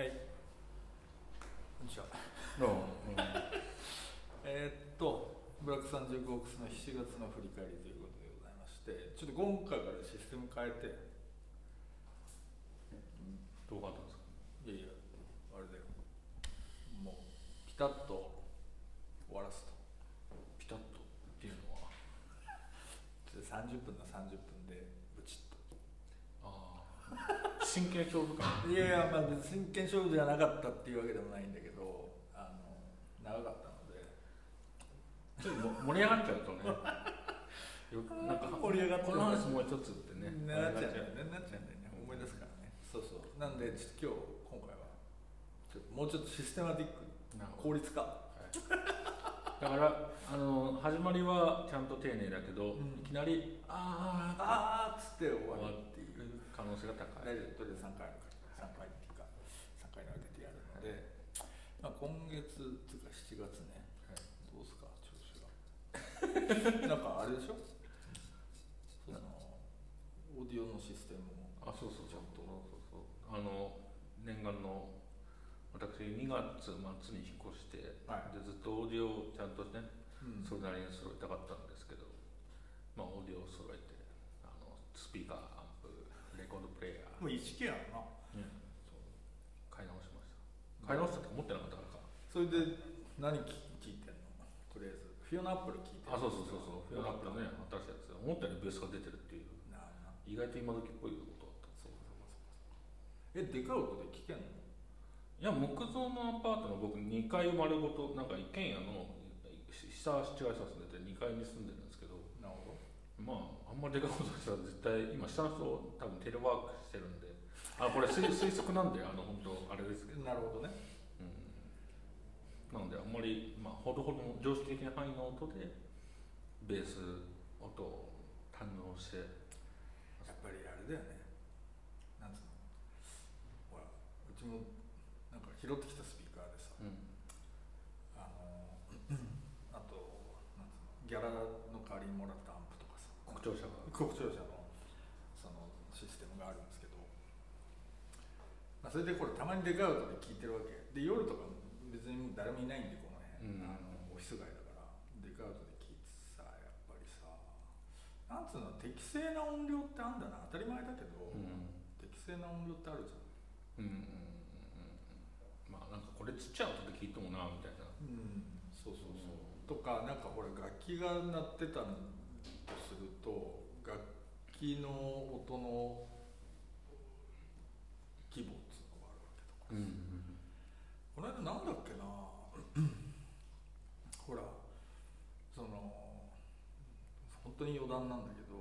はい。こんにちは。どうも、えーっと、ブラック35オークスの7月の振り返りということでございまして、ちょっと今回からシステム変えて、どう変わったんですか？いやいや、あれだよ。もう、ピタッと終わらすと。ピタッと？っていうのはで30分の30分で、ブチッと。ああ真剣勝負感いやいや、まあ、真剣勝負じゃなかったっていうわけでもないんだけど、あの、長かったので、ちょっとも盛り上がっちゃうとね。よなんか盛り上がってるこの話もう一つってね。なっちゃうんだよね。なっちゃうんだよね。思い出すからね。そうそう。なんでちょっと今日今回はちょっともうちょっとシステマティック効率化。はい。だからあの始まりはちゃんと丁寧だけど、うん。いきなりああーっつって終わ性が高い大丈夫。とりあえず3回あるから。3回っていうか3回に分けてやるので、まあ、今月っていうか7月ね。どうすか調子が なんかあれでしょ？そのオーディオのシステムもあそうそうそう。ちゃんと。そうそうそう。あの念願の私2月末に引っ越して、はい。でずっとオーディオをちゃんとね、うん。それなりに揃えたかったんですけど、まあ、オーディオを揃えてあのスピーカーアンプレコードプレイヤー、もう一気やろなねそう買い直しました買い直したって思ってなかったからか。それで何聞聞いてんの？とりあえず。フィオナアップル聞いてあそうそうそうそう。フィオナップルね新しいやつ。思ったよりベースが出てるっていう。意外と今時っぽいことだった。そうそうそうそうえでかい音で聞けんの？いや木造のアパートの僕2階丸ごとなんか一軒家の下は違いさ住んでて2階に住んでるんですけどなるほまああんまりでかいことしたら絶対今下の人多分テレワークしてるんであこれ推推測なんであの本当あれですけど、どなるほどね。うん、なのであんまりまあほどほどの常識的な範囲の音でベース音を堪能してやっぱりあれだよね。なんつうの。ほらうちもなんか拾ってきたスピーカーでさ。うん。あの あとなんつうのギャラの代わりにもらったアンプとかさ。国庁舎が国庁舎のそのシステムがあるんですけど、まあ、それでこれたまにでかい音で聞いてるわけ。で夜とか別に誰もいないんでこの辺、うん。あのオフィス街だから。でかい音で聞いてさやっぱりさなんつうの適正な音量ってあんだな。当たり前だけど、うん。適正な音量ってあるじゃん。うんうんうんうん。まあなんかこれちっちゃい音で聞いてもなみたいな。うん、そうそうそう、とかなんかほら楽器が鳴ってたとすると楽器の音の規模っていうのこの間なんだっけな？ほらその本当に余談なんだけど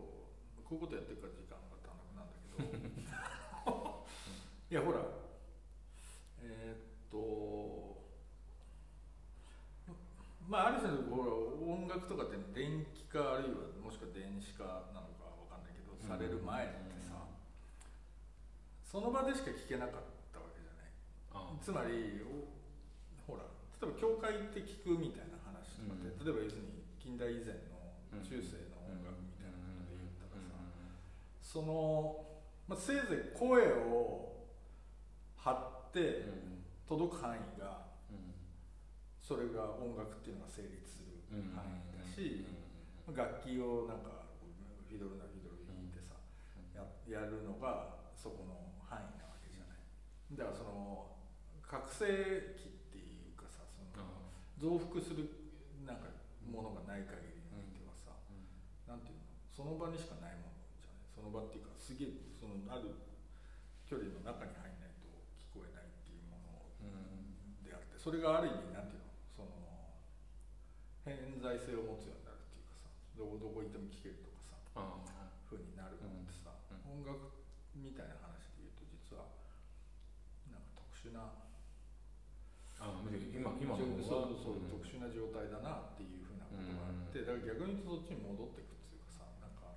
こういうことやってるから時間が足らなくなるんだけど。いやほらえーっとまあある種のほら音楽とかって電気化あるいはもしくは電子化なのかわかんないけど、される前ってさ、その場でしか聴けなかったつまりおほら例えば教会って聞くみたいな話とかって、うん。例えば要するに近代以前の中世の音楽みたいなことで言ったらさ、その、まあ、せいぜい声を張って届く範囲がそれが音楽っていうのが成立する範囲だし、楽器をなんかフィドルなフィドル弾いてさ、ややるのがそこの範囲なわけじゃない。だからその覚醒器っていうかさその増幅するなんかものがない限りにおいてはさ、なんていうの？その場にしかないものじゃない？その場っていうかすげえそのある距離の中に入んないと聞こえないっていうものであってそれがある意味なんていうの？その偏在性を持つようになるっていうかさどこどこ行っても聞けるとかさ風になるのってさ、う音楽みたいな話で言うと実はなんか特殊なあ今今のそうそうそう、ん特殊な状態だなっていうふうなことがあって、だから逆に言うとそっちに戻っていくっていうかさなんか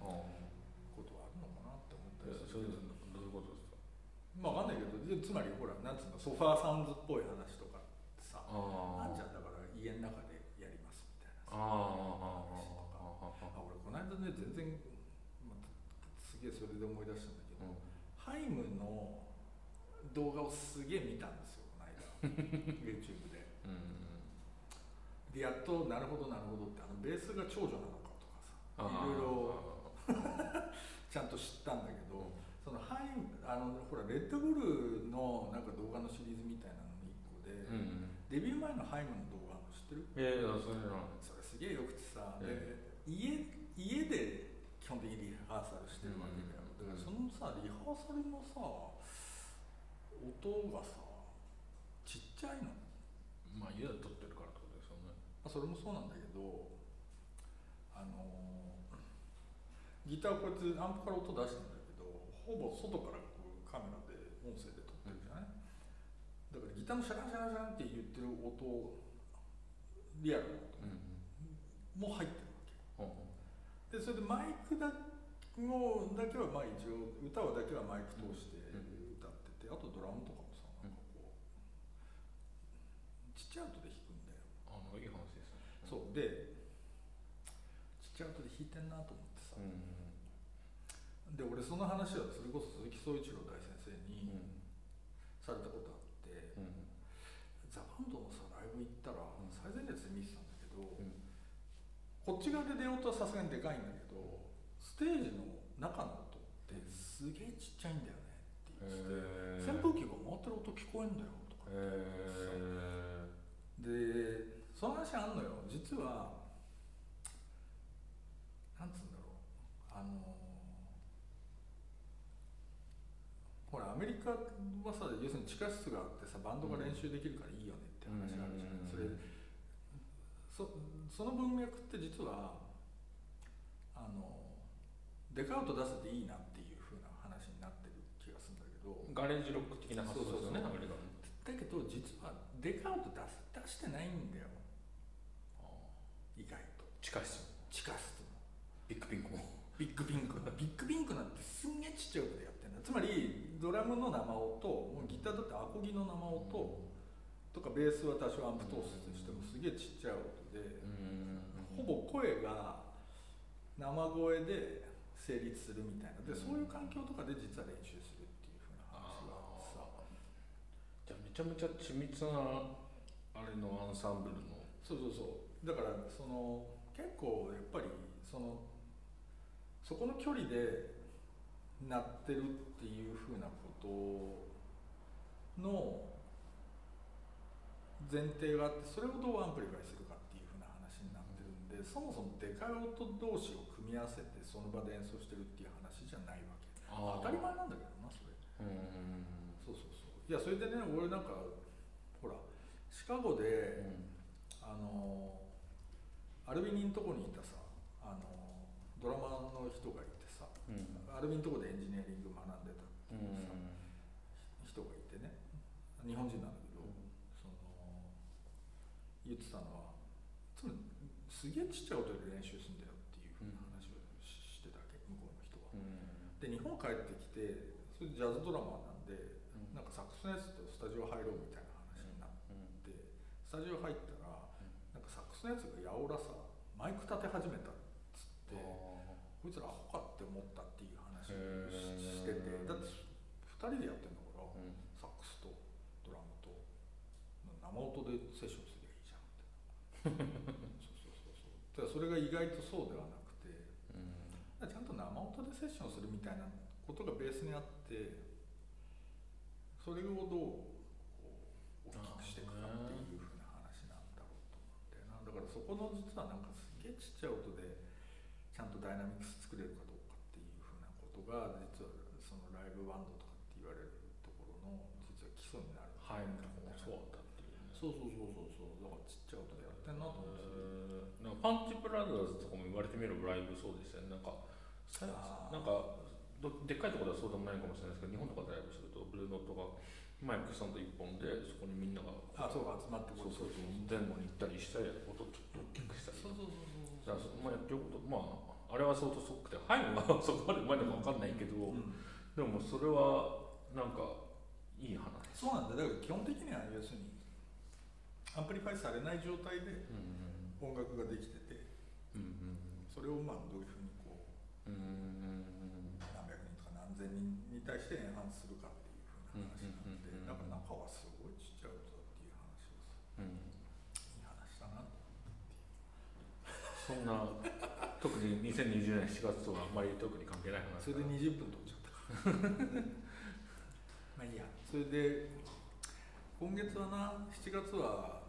ことはあるのかなって思ったりする。けどどういうことですか？まあわかんないけどでつまりほらなんつうのソファーサウンズっぽい話とかってさああ。んじゃんだから家の中でやりますみたいなさあ話とか。あ俺この間ね全然、まあ、すげえそれで思い出したんだけど、ハイムの動画をすげえ見たんです YouTube で。うん。でやっとなるほどなるほどってあのベースが長女なのかとかさあいろいろちゃんと知ったんだけど、そのハイあのほらレッドブルのなんか動画のシリーズみたいなのの一個で、うんデビュー前のハイムの動画の知ってる？いやいやそれそれすげえよくてさ、えで家家で基本的にリハーサルしてるわけだよ、うん。だからそのさリハーサルのさ音がさちっちゃいの、まあ家で撮ってるからってことですよね。まあ、それもそうなんだけどあのギターこうやってアンプから音出してんだけどほぼ外からこうカメラで音声で撮ってるじゃない、だからギターのシャランシャランシャランって言ってる音リアルな音。うんも入ってるわけ。うんでそれでマイクだのだけはまあ一応歌はだけはマイク通して歌ってて、あとドラムとかこうちゃい音で弾くんだよ、あのいい話ですねそう。でちっちゃい音で弾いてんなと思ってさ、うんで俺その話はそれこそ鈴木総一郎大先生うにん。されたことあって、うんザ・バンドのさライブ行ったらうん。最前列で見てたんだけど、うん。こっち側で出ようとはさすがにでかいんだけどステージの中の音ってすげえちっちゃいんだよねって言ってて、扇風機が回ってる音聞こえんだよとか言って話あんのよ。実はなんつうんだろう。あのほらアメリカはさ要するに地下室があってさバンドが練習できるからいいよねって話があるじゃない、うん。それそその文脈って実はあのデカウト出せていいなっていう風な話になってる気がするんだけど。ガレージロック的な発想ですよねアメリカのだけど実はデカウト出す出してないんだよ地下室地下室のビッグピンクも。ビッグピンク。ビッグピンクなんてすんげえちっちゃい音でやってんだつまりドラムの生音もうギターだってアコギの生音とかベースは多少アンプ通すとしてもすげえちっちゃい音でうん。ほぼ声が生声で成立するみたいな。でそういう環境とかで実は練習するっていう風な話があってさ。じゃあめちゃめちゃ緻密なあれのアンサンブルの。そうそうそう。だからその結構やっぱりそのそこの距離で鳴ってるっていうふうなことの前提があってそれをどうアンプリファイするかっていうふうな話になってるんでそもそもでかい音同士を組み合わせてその場で演奏してるっていう話じゃないわけ。当たり前なんだけどなそれ。うんそうそうそう。いやそれでね俺なんかほらシカゴで、あのアルビニのとこにいたさあのドラマーの人がいてさうん。アルビのとこでエンジニアリング学んでたってういうさ、ん。人がいてね。日本人なんだけど、その言ってたのはすげえちっちゃい音で練習するんだよっていうふうな話をししてたわけ向こうの人は。で日本帰ってきてそれジャズドラマーなんで、うん。なんかサックスのやつとスタジオ入ろうみたいな話になって、スタジオ入ったら、スのやつがやおらさマイク立て始めたっつって、こいつらアホかって思ったっていう話をししててだって2人でやってんだから、サックスとドラムと生音でセッションすりゃいいじゃんって。そうそうそうそう。それが意外とそうではなくてちゃんと生音でセッションするみたいなことがベースにあってそれをどう大きくしていくかっていうふうな話なんだろうと思ってなだからそこの実はなんかすげえちっちゃい音でちゃんとダイナミクス作れるかどうかっていうふうなことが実はそのライブバンドとかって言われるところの実は基礎になる。はいそうだったっていうそうそうそう。そうそうだからちっちゃい音でやってんなと思ってなんかパンチブラザーズとかも言われてみればライブそうですよねなんかなんかでっかいところではそうでもないかもしれないですけど日本とかでライブするとブルーノートがマイクスタンド1本でそこにみんながあそうか集まってそうそうそう前後に行ったりしたり音ちょっと大きくしたりそうそうそう。じゃあそまあやってることまああれは相当すごくてハイムはそこまでうまいのか分かんないけど、うん。でもそれはなんかいい話。そうなんだだから基本的には要するにアンプリファイされない状態でうん音楽ができててうんそれをまあどういうふうにこううんうん何百人とか何千人に対してエンハンスするかっていうふうな話。なんで、に2020年7月とはあんまり特に関係ない話それで20分取っちゃった。か らまあいいや。それで今月はな7月は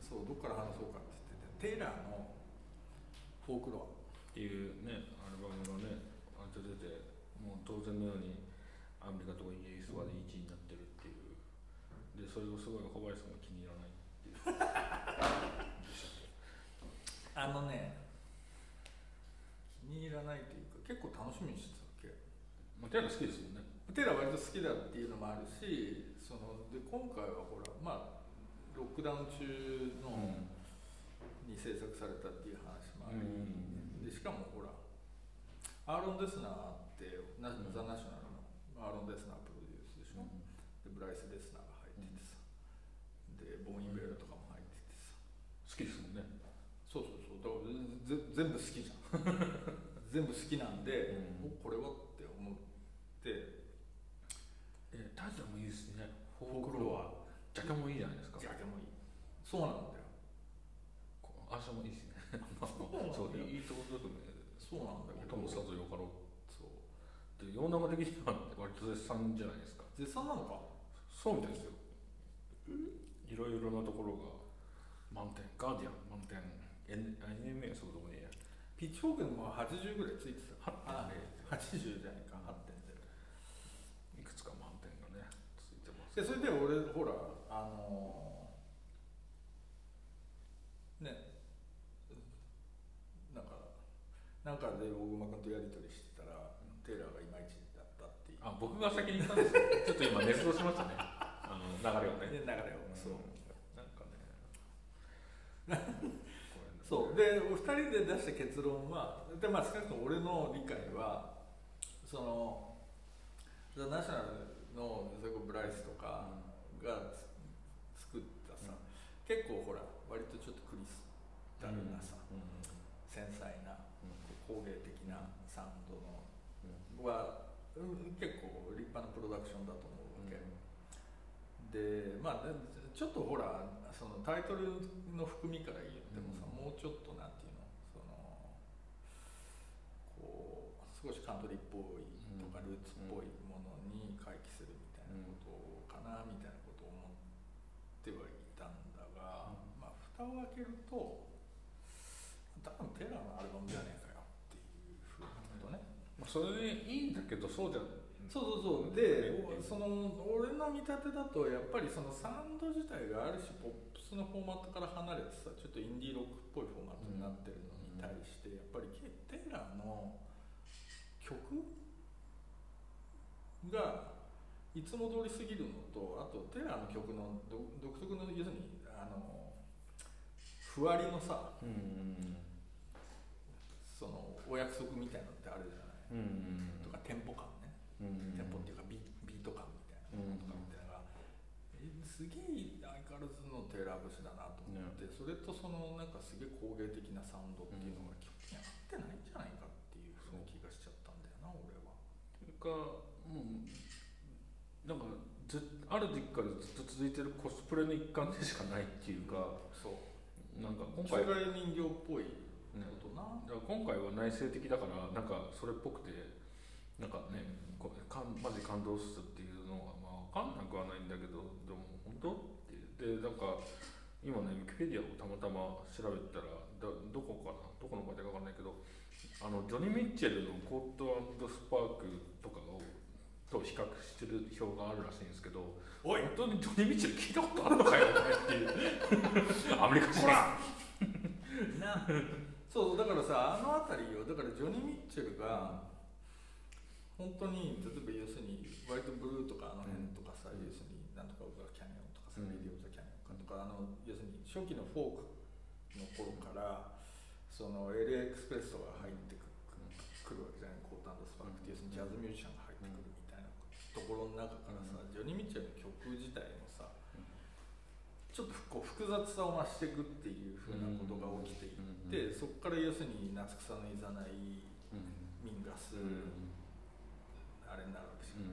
そうどっから話そうかって言っててテイラーのフォークロっていうねアルバムがねあれ出てもう当然のようにアメリカとかイギリスとかで1位になってるっていう。でそれをすごい小林さんが気に入らないっていう。ア あのね気に入らないというか結構楽しみにしてたわけ。まあテイラー好きですもんね。テイラー割と好きだっていうのもあるしそので今回はほらまあロックダウン中の、に制作されたっていう話もあり、でしかもほらアーロン・デスナーってナ、ザ・ナショナルのアーロン・デスナープロデュースでしょ、でブライス・デスナーが入っててさ、でボールとかも入っててさ。好きですもんねそうそうそうだからぜ全部好きじゃん。全部好きなんで、おこれはって思って。えタイトルもいいですね。フォークロアジャケもいいじゃないですか。ジャケもいい。そうなんだよ。こう足もいいしね。そういいところだとねそうなんだけど。音もさぞよかろうそう。で世の中的には割と絶賛じゃないですか。絶賛なのか？そうみたいですよ。いろいろなところが。満点ガーディアン満点 NMA そうでもねえやピッチフォークでも80ぐらいついてた。8.0あ80じゃないか。8.0いくつか満点がねついてます。でそれで俺ほらあのねなんかなんかで大熊君とやり取りしてたらテイラーがいまいちだったっていう。あ僕が先に言ったんですよ。ちょっと今熱動しましたね。あの流れをね。で流れをそう。なんかね そう。で2人で出した結論はで、まあ、少なくとも俺の理解はそのザ・ナショナルのそれこそブライスとかがつ作ったさ、結構ほら割とちょっとクリスタルなさ、繊細な工芸的なサウンドのは、うん結構立派なプロダクションだと思うわけ、でまあでちょっとほらそのタイトルの含みから言ってもさ、もうちょっとなんていうの？そのこう少しカントリーっぽいとかルーツっぽいものに回帰するみたいなことかなみたいなことを思ってはいたんだが、まあ蓋を開けると多分テラーのアルバムじゃねえかよっていうふうなことね。まあそれでいいんだけどそうじゃそうそうそう。でおその俺の見立てだとやっぱりそのサウンド自体がある種ポップスのフォーマットから離れてさちょっとインディーロックっぽいフォーマットになってるのに対してやっぱりケテイラーの曲がいつも通り過ぎるのとあとテイラーの曲の独独特の要するにあのふわりのさうんそのお約束みたいなのってあるじゃない、うん。とかテンポ感テンポっていうかビビート感みたいなものとかみたいなのが、えすげえ相変わらずのテーラー節だなと思って、それとそのなんかすげえ工芸的なサウンドっていうのが基本的に合ってないんじゃないかっていうふうな気がしちゃったんだよな俺は。というかもうなんかずある時期からずっと続いてるコスプレの一環でしかないっていうかそうなんか今今回回人形っぽいことな、だから今回は内省的だからなんかそれっぽくてなんかねこうかんマジ感動するっていうのはまあ分かんなくはないんだけどでも本当？って。でなんか今ねウィキペディアをたまたま調べたらだどこかな？どこの会社か分かんないけどあのジョニー・ミッチェルの「コートスパーク」とかをと比較してる表があるらしいんですけどおい！本当にジョニー・ミッチェル聞いたことあるのかよお前っていう。アメリカ人。ほら！な。そうだからさあの辺りよ。だからジョニ・ミッチェルが本当に例えば要するに割とブルーとかあの辺とかさ、うん要するになんとか of the Canyon とかさ、うん Ladies of the Canyon かとかあの要するに初期のフォークの頃からその LA エクスプレスとかが入ってくくるわけじゃない Court and Spark っていう要するにジャズミュージシャンが入ってくるみたいなところの中からさ、ジョニ・ミッチェルの曲自体もさちょっとこう複雑さを増していくっていうふうなことが起きていって、そこから要するに夏草のいざないミンガス、あれになるわけですよ、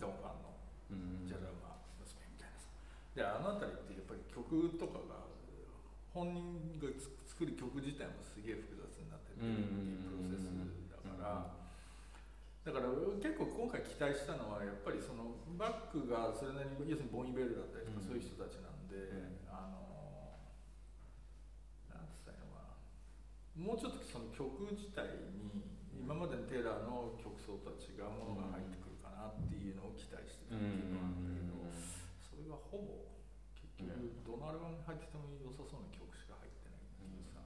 ドン・ファンの。ジャラマ娘みたいなさ。であの辺りってやっぱり曲とかが本人がつ作る曲自体もすげえ複雑になってってるっていうプロセスだから。だから結構今回期待したのはやっぱりそのバックがそれなりに要するにボンイベルだったりとかうん。そういう人たちなんで、うん。あのなんつったらいいのかな。もうちょっとその曲自体に今までのテイラーの曲奏とは違うものが入ってくるかなっていうのを期待してたっていうのはあるんだけど、それがほぼ結局どのアルバムに入ってても良さそうな曲しか入ってないっていうさ、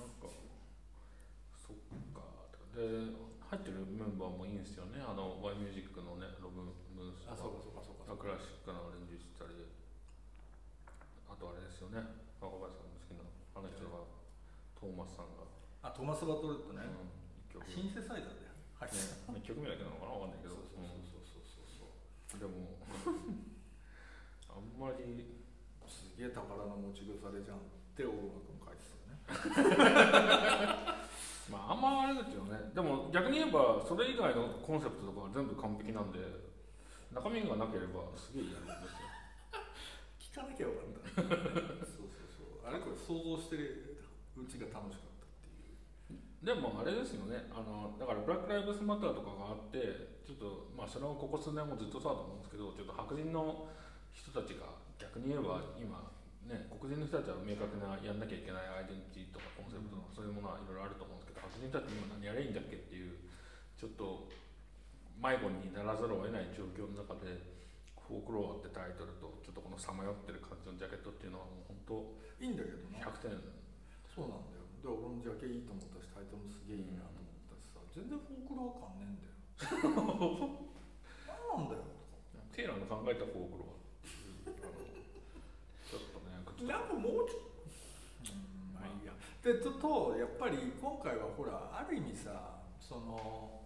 なんかそっか。で入ってるメンバーもいいんですよね。あの Y ミュージックのねロブ・ムースあそうかそうかそうかそうかクラシックなアレンジしたりあとあれですよね。若林さんの好きなあの人がトーマスさんが、あトーマス・バトレットね、うんシンセサイザーで入ってたね、一曲目だけなのかなわかんないけど。そうそうそうそうそうそう。うんでも。あんまりすげえ宝の持ち腐れじゃんって大野君書いてたよね。まああんまあれですよね。でも逆に言えばそれ以外のコンセプトとかは全部完璧なんで中身がなければすげえやるんですよ。聞かなきゃよかった。そうそうそう。あれこれ想像してる。うちが楽しかったでもあれですよね。あのだからブラック・ライブズ・マターとかがあってちょっとまあそれはここ数年もずっとそうだと思うんですけどちょっと白人の人たちが逆に言えば今ね黒人の人たちは明確なやんなきゃいけないアイデンティティとかコンセプトとかそういうものはいろいろあると思うんですけど白人たち今何やればいいんだっけっていうちょっと迷子にならざるを得ない状況の中で「フォークロア」ってタイトルとちょっとこのさまよってる感じのジャケットっていうのはもう本いいんだけど当な。100点。そうなんだよで俺もジャケいいと思ったしタイトルもすげえいいなと思ったしさ全然フォークロア感ねえんだよ。何なんだよテイラーの考えたフォークロアちょっとね口なんかもうちょっと。うんまあいいや。でととやっぱり今回はほらある意味さその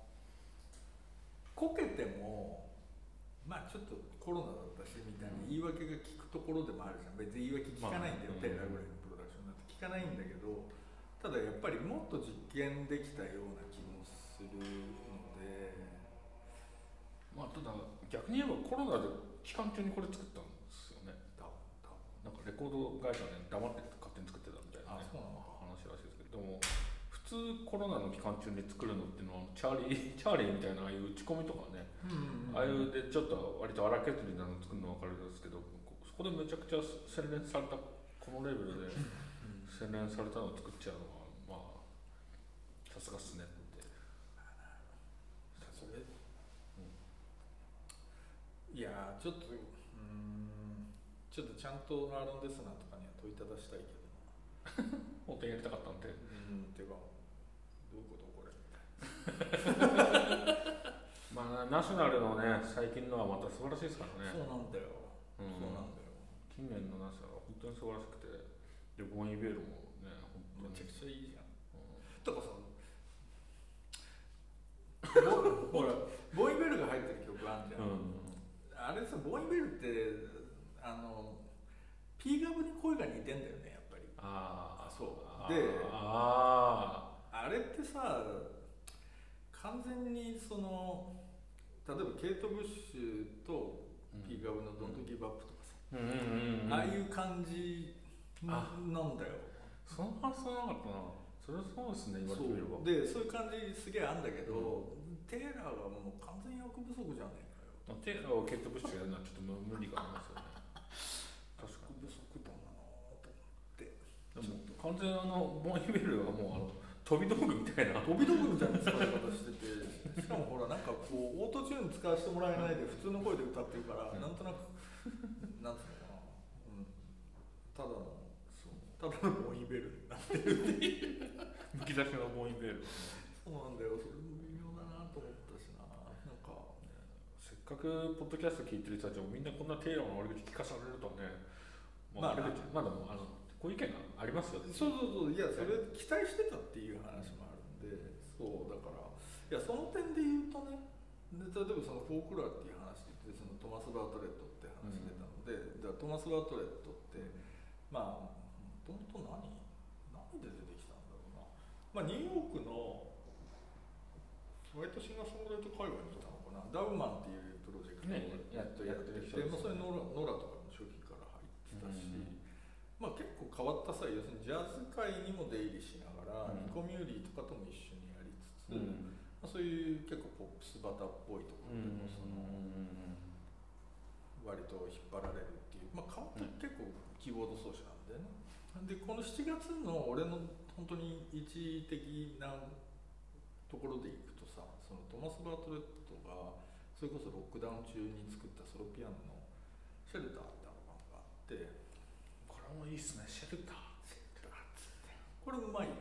こけてもまあちょっとコロナだったしみたいな言い訳が聞くところでもあるじゃん。別に言い訳聞かないんだよ、まあテイラーぐらいのプロダクションだって聞かないんだけどただやっぱりもっと実験できたような気もするので。まあただ逆に言えばコロナで期間中にこれ作ったんですよね。なんかレコード会社ね黙って勝手に作ってたみたいな、ね、話らしいですけどでも普通コロナの期間中に作るのっていうのはチャーリー チャーリーみたいなああいう打ち込みとかね、うん。ああいうでちょっと割と荒削りなの作るの分かるんですけどこそこでめちゃくちゃ洗練されたこのレベルで洗練されたのを作っちゃうのはまあさすがっすねって。それ、いやーちょっとうーんちょっとちゃんとアーロン・デスナーとかには問いただしたいけど。本当にやりたかったんで。うんていうかどういうことこれ？まあナショナルのね最近のはまた素晴らしいですからね。そうなんだよ、うん。そうなんだよ。近年のナショナルは本当に素晴らしくてでボン・イベールもね本めちゃくちゃいいじゃん。うん。とかさボほらボーイベルが入ってる曲あんじゃん、あれさボーイベルってあの P ガブに声が似てんだよねやっぱり。ああそう。でああれってさ完全にその例えばケイト・ブッシュとー P ガブの「ドント・ギブアップ」とかさ、うんうんうんうん。ああいう感じあなんだよ。その発想なかったな？それはそうですね言われそてみれば。う。でそういう感じすげえあんだけど、テイラーがもう完全に役不足じゃねえかよ。まあテイラーをケイト・ブッシュやるのはちょっと無理がありますよね確か役不足だなと思って。にでも完全にあのボン・イベルはもうあの飛び道具みたいな。飛び道具みたいな使い方しててしかもほらなんかこうオートチューン使わせてもらえないで普通の声で歌ってるから、うん。なんとなくなんつうのかな、うん、ただのただのボンイベルになってるっていう。むき出しのボン・イベルそうなんだよ。それも微妙だなと思ったしな。なんかせっかくポッドキャスト聞いてる人たちもみんなこんなテイラーの悪口聞かされるとねまあ、まあまあでもあのこういう意見がありますよそうそうそう。いやそれ期待してたっていう話もあるんで。そうだから。いやその点で言うとね。で例えばそのフォークロアっていう話でそのトマス・バートレットって話出たので、じゃあトマス・バートレットってまあもともと何？何で出てきたんだろうな。まあニューヨークの割とシンガーソングライト界隈にいたのかな。ダウマンっていうプロジェクトをねやっとやってる人で、まあ、それノラノラとかも初期から入ってたし、うんまあ、結構変わったさ要するにジャズ界にも出入りしながら、うん。ニコミューリーとかとも一緒にやりつつ、うんまあ、そういう結構ポップスバターっぽいところでもその、割と引っ張られるっていう、まあ、変わった結構キーボード奏者なんだよね。でこの7月の俺の本当に一時的なところでいくとさそのトマス・バートレットがそれこそロックダウン中に作ったソロピアノの「シェルター」ってアルバムがあってこれもいいっすねシェルターこれうまいよ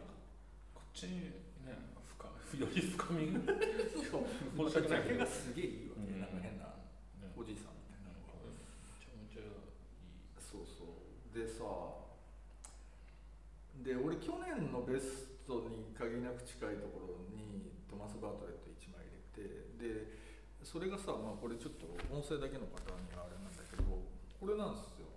こっちにね深より深みが。そう。申し訳ないけがすげえいいわけ、うん。なんか変なね。おじいさんみたいなのが。めちゃめちゃいい。そうそう。でさで俺去年のベストに限りなく近いところにトマス・バートレット1枚入れてでそれがさ、まあ、これちょっと音声だけの方にはあれなんだけどこれなんですよ。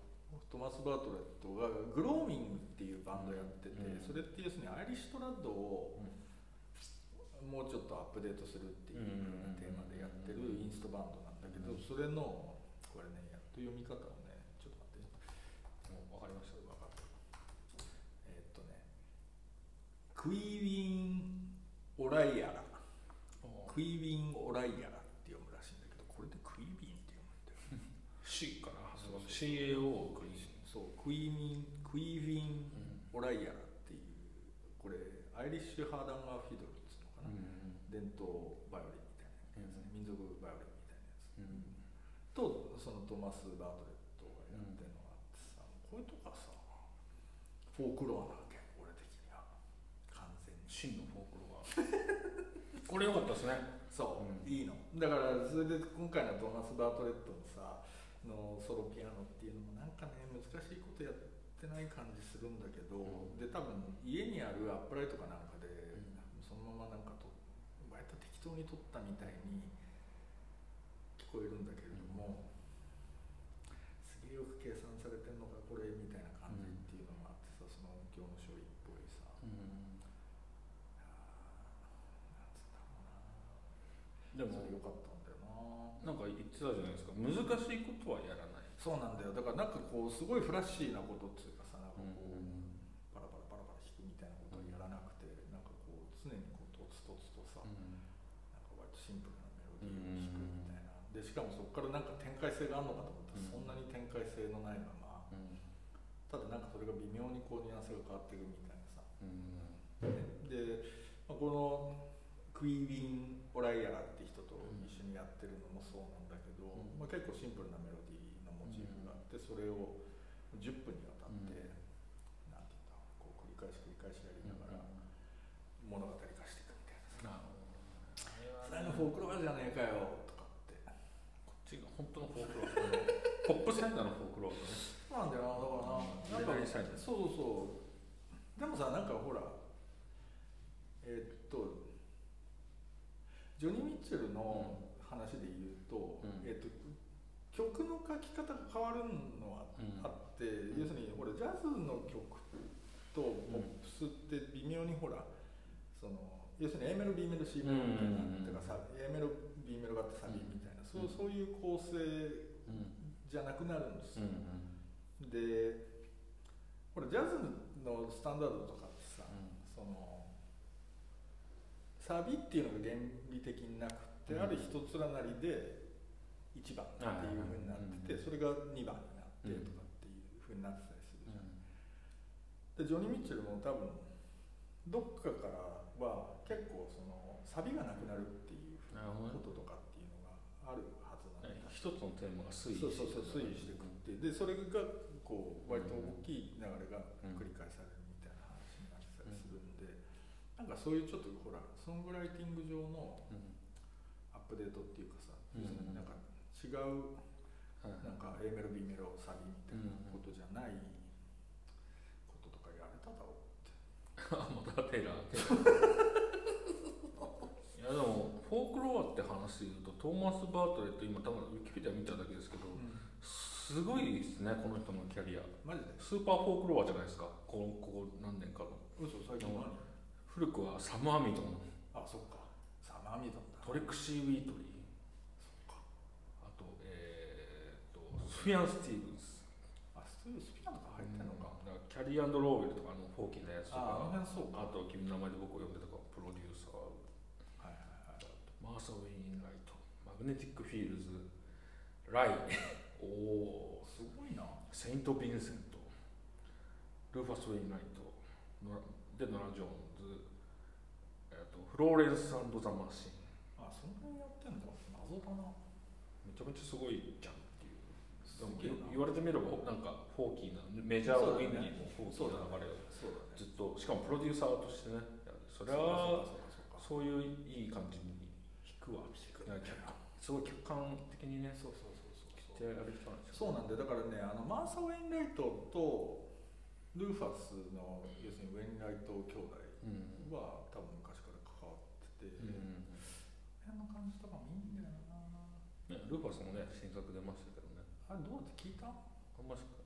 トマス・バートレットがグローミングっていうバンドやってて、うん。それって要するにアイリッシュトラッドをもうちょっとアップデートするっていううん。テーマでやってるインストバンドなんだけど、それのこれねやっと読み方をねちょっと待ってもう分かりました分かったえーっとねクイーン・オライアラ。クイーン・オライアラって読むらしいんだけどこれでクイーンって読むんだよ。C かな CAO クイーンそうクイーンクイーン・オライアラっていうこれアイリッシュ・ハーダンガー・フィドルっつうのかな、伝統バイオリンみたいなやつね、民族バイオリンみたいなやつ、とそのトマス・バートレットがやってるのがあってさ、これとかさフォークロアなわけ俺的には完全に真のフォークロアこれ良かったですね。そう、うん。いいの。だからそれで今回のトマス・バートレットのさのソロピアノっていうのもなんかね難しいことやってない感じするんだけど、うん。で多分家にあるアップライトかなんかで、ん。そのままなんかと割と適当に撮ったみたいに聞こえるんだけれども、すげえよく計算されてんのかこれみたいな感じっていうのもあってさその音響の処理っぽいさ、なんつうんだろうなでもそれ良かったんだよななんか言ってたじゃないですか難しいことはやらない。そうなんだよ。だからなんかこうすごいフラッシーなことっていうかさなんかこう、うん。パラパラパラパラ弾くみたいなことはやらなくて、なんかこう常にこうとつとつとさ、なんか割とシンプルなメロディーを弾くみたいな、でしかもそこからなんか展開性があるのかと思ったら、うん。そんなに展開性のないままただなんかそれが微妙にこうニュアンスが変わっていくみたいなさ、ねで、まあ、このクイービン・オライアラって人と一緒にやってるのもそうなんだけど、うん。まあ、結構シンプルなメロディーのモチーフがあってそれを10分にわたって、なんていうんだこう繰り返し繰り返しやりながら物語化していくみたいなさ「それのフォークロアじゃねえかよ」とかって。こっちが本当のフォークロア ポップサイダーのフォークロアだね。そうなんだよなだからなんかそうそうそう。でもさなんかほらえーっとジョニー・ミッチェルの話で言うと,、うん。えーっと曲の書き方が変わるのはうんあって、要するにほらジャズの曲とポップスって微妙にほらその要するに A メロ B メロ C メロみたいな、うん。てかさ A メロ B メロがあってサビみたいな、そうそういう構成じゃなくなるんですよ、でほらジャズのスタンダードとかってさ、そのサビっていうのが原理的になくて、うん。ある一つらなりで1番っていうふうになってて、うん。それが2番になってとかっていうふうになってたりするじゃん、でジョニー・ミッチェルも多分どっかからは結構そのサビがなくなるっていうこととかっていうのがあるはずなんだよ一つのテーマが推移そうそうそう推移していくって。でそれがこう割と大きい流れが繰り返されるみたいな話になってたりするんで、なんかそういうちょっとほらソングライティング上のアップデートっていうかさ、うん。なんか違うなんか A メロ B メロサビみたいなことじゃないこととかやれただろうって。あ またテイラー。いやでもフォークロアって話で言うとトーマス・バートレット今多分ウィキペディア見ただけですけどすごいですねこの人のキャリア。マジで？スーパーフォークロアじゃないですか。こここ何年かの。嘘最近何？古くはサム・アミドン。あそっか。サマーミドンだ。トレクシー・ウィートリー。あとえー、っとスフィアン・スティーブンス。あストゥースピアノが入ってんのか、だからャリーローウェルとかあのフォーキーのやつとああのか。辺そうか。あと君の名前で僕を呼んでとかプロデューサー。はいはいはい。マーサ・ウェインライト。マグネティック・フィールズライ。おおすごいな。セイント・ヴィンセント。ルーファス・ウェインライトでノラ・ジョーンズ、えっとフローレンスザ・マシン。あそんなにやってんだ謎だな。めちゃめちゃすごいじゃんっていう。言われてみればなんかフォーキーなメジャーウィンにもフォーキーな流れをずっとしかもプロデューサーとしてねそれはそういういい感じに弾くわ。すごい客観的にねそうそうそうそうそう。なんでだからねあのマーサ・ウェインライトとルーファスの要するにウェインライト兄弟うんは多分昔から関わってて、うん。この辺の感じとかもいいんだよな。ね、ルーファスもね新作出ましたけどね。あれどうって聞いた？あんましか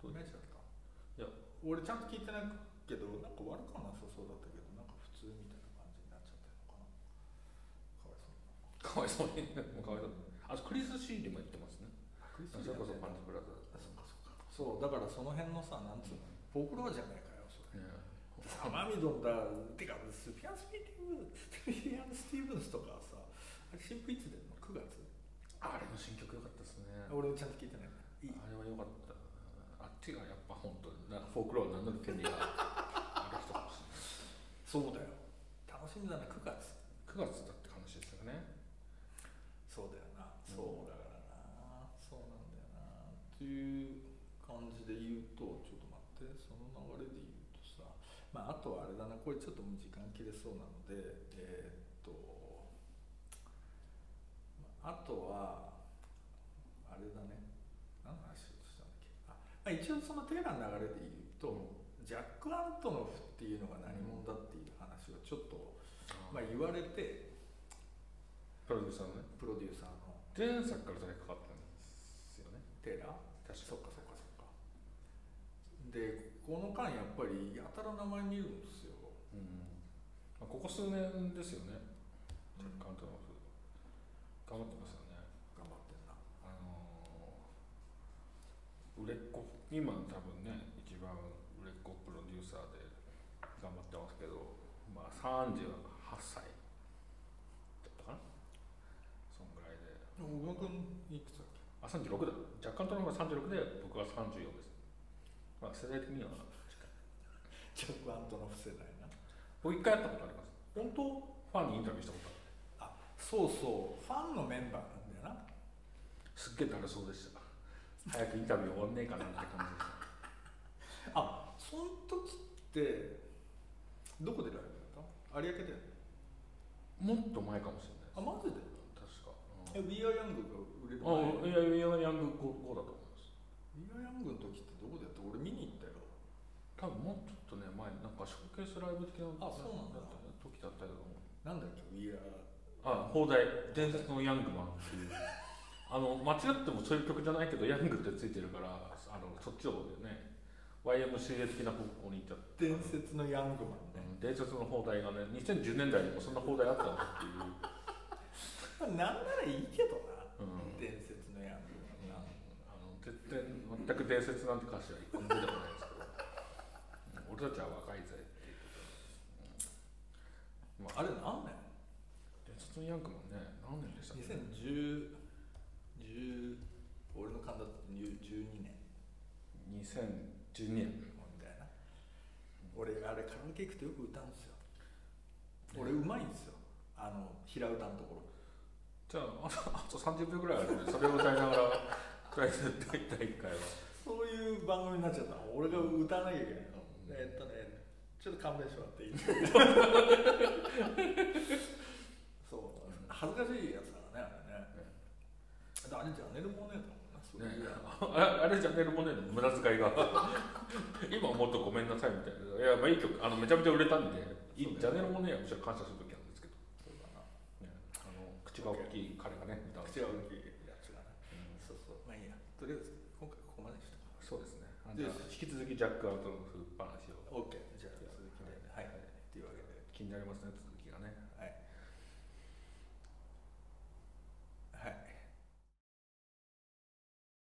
どうイメージだった？いや。俺ちゃんと聞いてないけどなんか悪くはなさそうだったけどなんか普通みたいな感じになっちゃってるのかな。かわいそう。にかわいそう。にもうかわいそう。にあとクリス・シーリも言ってますね。クリそれこそパンチブラザーあそうかそうかそうだからその辺のさなんつうのフォークロアじゃないかよそれ。ねサマミドンだてかスピアン・スピーティアン・スティーブンスとかさあれ新譜いつ出るの？9月？あれの新曲良かったですね。俺ちゃんと聞いてない。いいあれは良かった。あっちがやっぱ本当になフォークロア名乗る権利がある人かも。しれないそうだよ。楽しみだね9月。9月だって話ですよね。そうだよな、そうだからな。そうなんだよな。っていう感じで言うとちょっと待ってその流れで言うとさまああとはあれだなこれちょっともう時間切れそうなのでえーっとまああとはあれだね。何の話しようとしたんだっけ？あ、まあ、一応そのテーラーの流れで言うと、ジャック・アントノフっていうのが何者だっていう話をちょっと、まあ、言われてプロデューサーのね。プロデューサーの。前作からそれかかったんですよね。テーラ？ー確か。そっかそっかでこの間やっぱりやたら名前見るんですよ。うんまあ、ここ数年ですよね。ジャック・アントノフ頑張ってますよね。頑張ってんな。あのー売れっ子。今多分ね一番売れっ子プロデューサーで頑張ってますけどまあ38歳。だったかな。そんぐらいで。小川君いくつだっけ？あ36だジャック・アントノフが36で僕は34ですまあ世代的には。ジャック・アントノフ世代な。僕一回やったことあります。本当ファンにインタビューしたことある。あそうそう。ファンのメンバーなんだよな。すっげえだるそうでした。早くインタビュー終わんねえかなって感じでした。あその時ってどこでライブやった？有明でもっと前かもしれないあマジで？確か、え We Are Young が売れるあ前いやいやヤング5だと思います We Are Young の時ってどこでやった？俺見に行ったよ。多分もうちょっとね前なんかショーケースライブ的なあそうなんだ。時だったけどなんだっけ？We Are あ放題伝説のヤングマンっていう。あの間違ってもそういう曲じゃないけどヤングってついてるからあのそっちをね。YMCA 的な方向に行っちゃって伝説のヤングマンね。うん伝説の放題がね2010年代にもそんな放題あったのっていう、なんならいいけどな。うん。伝説のヤングマンなあの絶対全く伝説なんて歌詞は一個も出てこない。ですけど俺たちは若い。ぜってい。うこと、まあ、あれ何年伝説のヤングマンね何年でしたっけ2010 10俺の勘だと12年2012年みたいな俺あれカラオケ行くとよく歌うん。ですよね俺うまいん。ですよあの平歌のところじゃああとあと30秒ぐらいあるのでそれを歌いながらとりあえず第1回は。そういう番組になっちゃった。の俺が歌わなきゃいけない。の、えっとねちょっと勘弁してもらっていい？そう。恥ずかしいやつだからねあれね。あれジャネル・モネだもんな。そうねいう、ああれじゃねえもんね無駄遣いが。今思うとごめんなさいみたいな。いやまあいい曲あのめちゃめちゃ売れたんでいいジャネルもねむしろ感謝する時なんですけど、そうだな。ね、あの口が大きい彼がね歌う。口が大きいじゃあ引き続きジャックアウトの話を。う OK じゃあ続きで。はい、はい、っていうわけで気になりますね